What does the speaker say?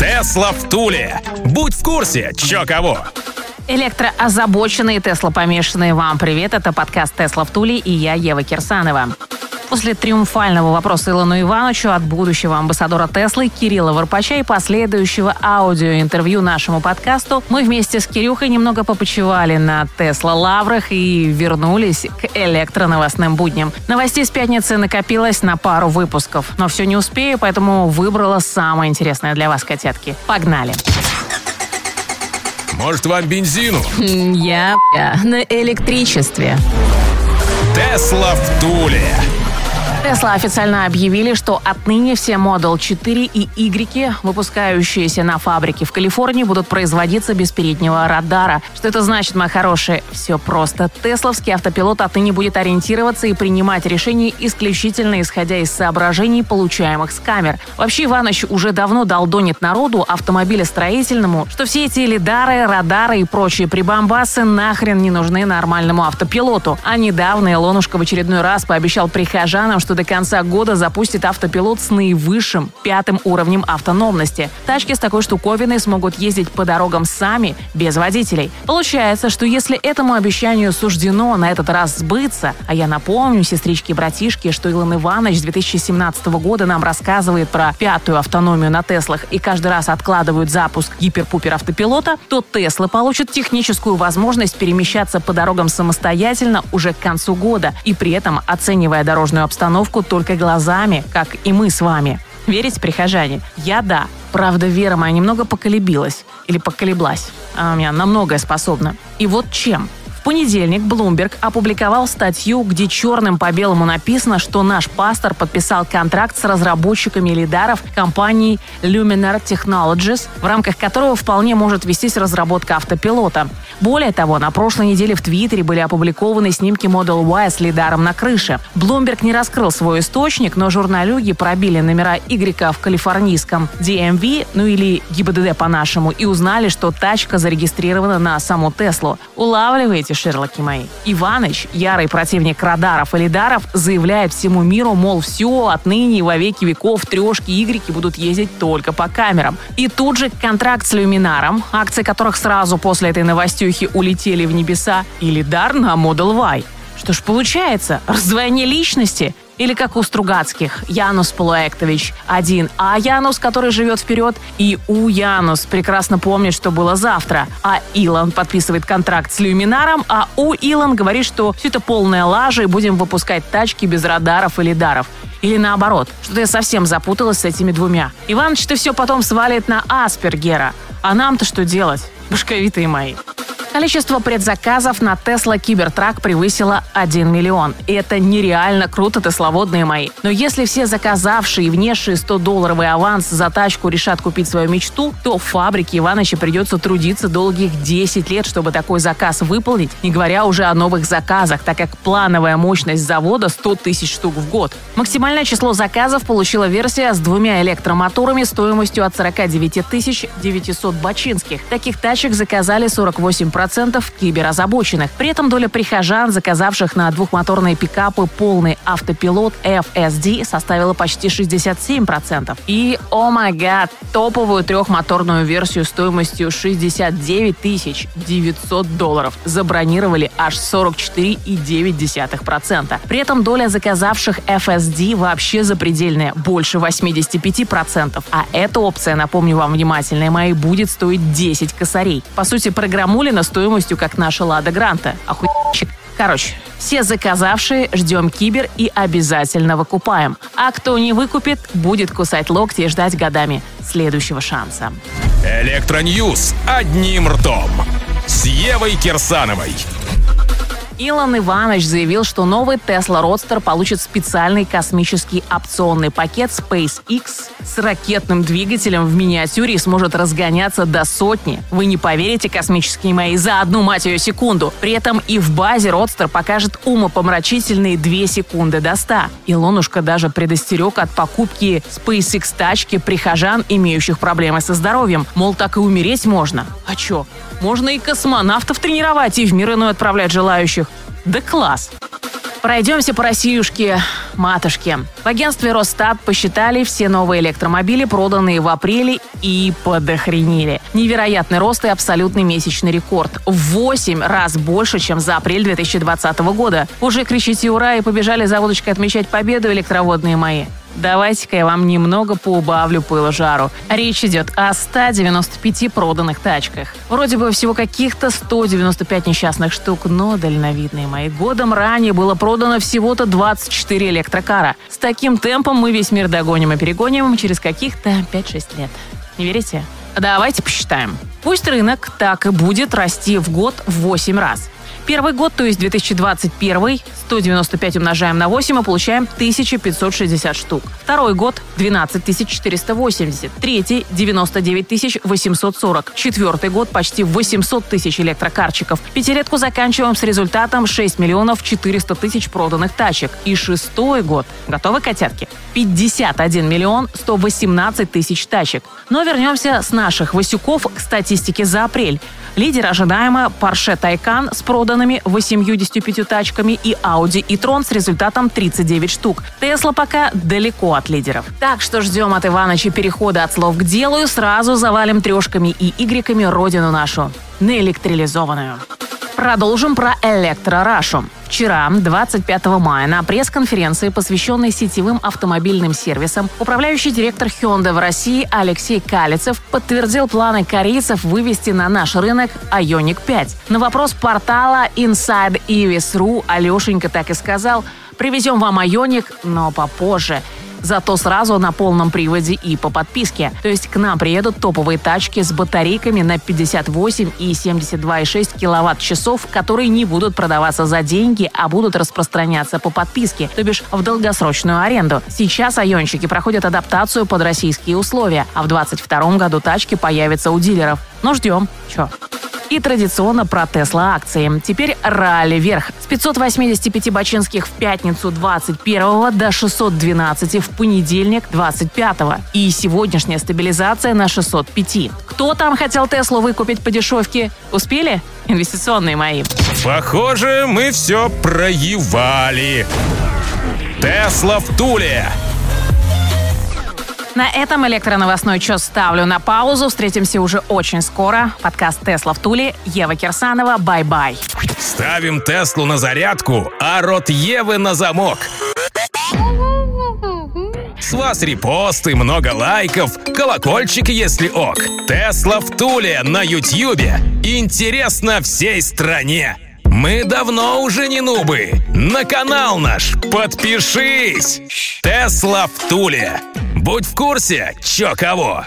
Тесла в Туле. Будь в курсе, чё кого. Электроозабоченные Тесла помешанные вам привет. Это подкаст Тесла в Туле и я, Ева Кирсанова. После триумфального вопроса Илону Ивановичу от будущего амбассадора Теслы Кирилла Варпача и последующего аудиоинтервью нашему подкасту, мы вместе с Кирюхой немного попочивали на Тесла лаврах и вернулись к электроновостным будням. Новостей с пятницы накопилось на пару выпусков, но все не успею, поэтому выбрала самое интересное для вас, котятки. Погнали! Может, вам бензину? Я, на электричестве. Тесла в Туле. Тесла официально объявили, что отныне все Model 4 и Y, выпускающиеся на фабрике в Калифорнии, будут производиться без переднего радара. Что это значит, мои хорошие? Все просто. Тесловский автопилот отныне будет ориентироваться и принимать решения исключительно исходя из соображений, получаемых с камер. Вообще, Иваныч уже давно долдонит народу автомобилестроительному, что все эти лидары, радары и прочие прибамбасы нахрен не нужны нормальному автопилоту. А недавно Илонушка в очередной раз пообещал прихожанам, что до конца года запустит автопилот с наивысшим пятым уровнем автономности. Тачки с такой штуковиной смогут ездить по дорогам сами, без водителей. Получается, что если этому обещанию суждено на этот раз сбыться, а я напомню, сестрички и братишки, что Илон Иванович с 2017 года нам рассказывает про пятую автономию на Теслах и каждый раз откладывают запуск гипер-пупер автопилота, то Теслы получат техническую возможность перемещаться по дорогам самостоятельно уже к концу года и при этом оценивая дорожную обстановку только глазами, как и мы с вами. Верите, прихожане? Я да. Правда, вера моя немного поколебилась. Или поколеблась. Она у меня на многое способна. И вот чем. В понедельник Bloomberg опубликовал статью, где черным по белому написано, что наш пастор подписал контракт с разработчиками лидаров компании Luminar Technologies, в рамках которого вполне может вестись разработка автопилота. Более того, на прошлой неделе в Твиттере были опубликованы снимки Model Y с лидаром на крыше. Bloomberg не раскрыл свой источник, но журналюги пробили номера Y в калифорнийском DMV, ну или ГИБДД по-нашему, и узнали, что тачка зарегистрирована на саму Теслу. Улавливаете, Шерлоки мои? Иваныч, ярый противник радаров и лидаров, заявляет всему миру, мол, все, отныне и во веки веков трешки Y будут ездить только по камерам. И тут же контракт с Люминаром, акции которых сразу после этой новостюхи улетели в небеса, и лидар на Model Y. Что ж получается? Раздвоение личности? Или как у Стругацких, Янус Полуэктович один, а Янус, который живет вперед, и у Янус прекрасно помнит, что было завтра. А Илон подписывает контракт с Люминаром, а у Илон говорит, что все это полная лажа и будем выпускать тачки без радаров и лидаров. Или наоборот, что-то я совсем запуталась с этими двумя. Иваныч ты все потом свалит на Аспергера. А нам-то что делать, башковитые мои? Количество предзаказов на Tesla Cybertruck превысило 1 миллион. И это нереально круто, тесловодные мои. Но если все заказавшие и внесшие 100-долларовый аванс за тачку решат купить свою мечту, то фабрике Иваныча придется трудиться долгих 10 лет, чтобы такой заказ выполнить, не говоря уже о новых заказах, так как плановая мощность завода 100 тысяч штук в год. Максимальное число заказов получила версия с двумя электромоторами стоимостью от 49 тысяч 900 бачинских. Таких тачек заказали 48% 40% киберазабоченных. При этом доля прихожан, заказавших на двухмоторные пикапы полный автопилот FSD, составила почти 67%. И, о май гад, топовую трехмоторную версию стоимостью 69 тысяч 900 долларов забронировали аж 44,9%. При этом доля заказавших FSD вообще запредельная, больше 85%. А эта опция, напомню вам внимательные мои, будет стоить 10 косарей. По сути, программулина стоимостью, как наша Лада Гранта. Охуенчик. Короче, все заказавшие ждем кибер и обязательно выкупаем. А кто не выкупит, будет кусать локти и ждать годами следующего шанса. Электроньюз одним ртом. С Евой Кирсановой. Илон Иванович заявил, что новый Tesla Roadster получит специальный космический опционный пакет SpaceX с ракетным двигателем в миниатюре и сможет разгоняться до сотни. Вы не поверите, космические мои, за одну мать ее секунду. При этом и в базе Roadster покажет умопомрачительные 2 секунды до 100. Илонушка даже предостерег от покупки SpaceX тачки прихожан, имеющих проблемы со здоровьем. Мол, так и умереть можно. А чё? Можно и космонавтов тренировать, и в мир иной отправлять желающих. Да класс! Пройдемся по Россиюшке, матушке. В агентстве Росстат посчитали все новые электромобили, проданные в апреле, и подохренили. Невероятный рост и абсолютный месячный рекорд. В 8 раз больше, чем за апрель 2020 года. Уже кричите «Ура!» и побежали за водочкой отмечать победу электроводные мои. Давайте-ка я вам немного поубавлю пылу жару. Речь идет о 195 проданных тачках. Вроде бы всего каких-то 195 несчастных штук, но дальновидные мои. Годом ранее было продано всего-то 24 электрокара. С таким темпом мы весь мир догоним и перегоним через каких-то 5-6 лет. Не верите? Давайте посчитаем. Пусть рынок так и будет расти в год в 8 раз. Первый год, то есть 2021, 195 умножаем на 8 и получаем 1560 штук. Второй год 12 480. Третий 99 840. Четвертый год почти 800 тысяч электрокарчиков. Пятилетку заканчиваем с результатом 6 миллионов 400 тысяч проданных тачек. И шестой год. Готовы, котятки? 51 миллион 118 тысяч тачек. Но вернемся с наших Васюков к статистике за апрель. Лидер ожидаемо Porsche Taycan с проданными 85 тачками и Audi и Tron с результатом 39 штук. Tesla пока далеко от лидеров. Так что ждем от Иваныча перехода от слов к делу и сразу завалим трешками и игреками родину нашу. Наэлектролизованную. Продолжим про Электро-Рашу. Вчера, 25 мая, на пресс-конференции, посвященной сетевым автомобильным сервисам, управляющий директор Hyundai в России Алексей Калицев подтвердил планы корейцев вывести на наш рынок Ioniq 5. На вопрос портала Inside Evis.ru Алешенька так и сказал «Привезем вам Ioniq, но попозже». Зато сразу на полном приводе и по подписке. То есть к нам приедут топовые тачки с батарейками на 58 и 72,6 киловатт-часов, которые не будут продаваться за деньги, а будут распространяться по подписке, то бишь в долгосрочную аренду. Сейчас айонщики проходят адаптацию под российские условия, а в 2022 году тачки появятся у дилеров. Ну ждем. Чё? И традиционно про Тесла акции. Теперь ралли вверх. С 585 бачинских в пятницу 21 до 612 в понедельник 25 И сегодняшняя стабилизация на 605. Кто там хотел Теслу выкупить по дешевке? Успели? Инвестиционные мои. Похоже, мы все проевали. Тесла в Туле. На этом электроновостной час ставлю на паузу. Встретимся уже очень скоро. Подкаст «Тесла в Туле». Ева Кирсанова. Bye-bye. Ставим Теслу на зарядку, а рот Евы на замок. С вас репосты, много лайков, колокольчик, если ок. Тесла в Туле на Ютьюбе. Интересно всей стране. Мы давно уже не нубы. На канал наш подпишись. Тесла в Туле. Будь в курсе, чё кого.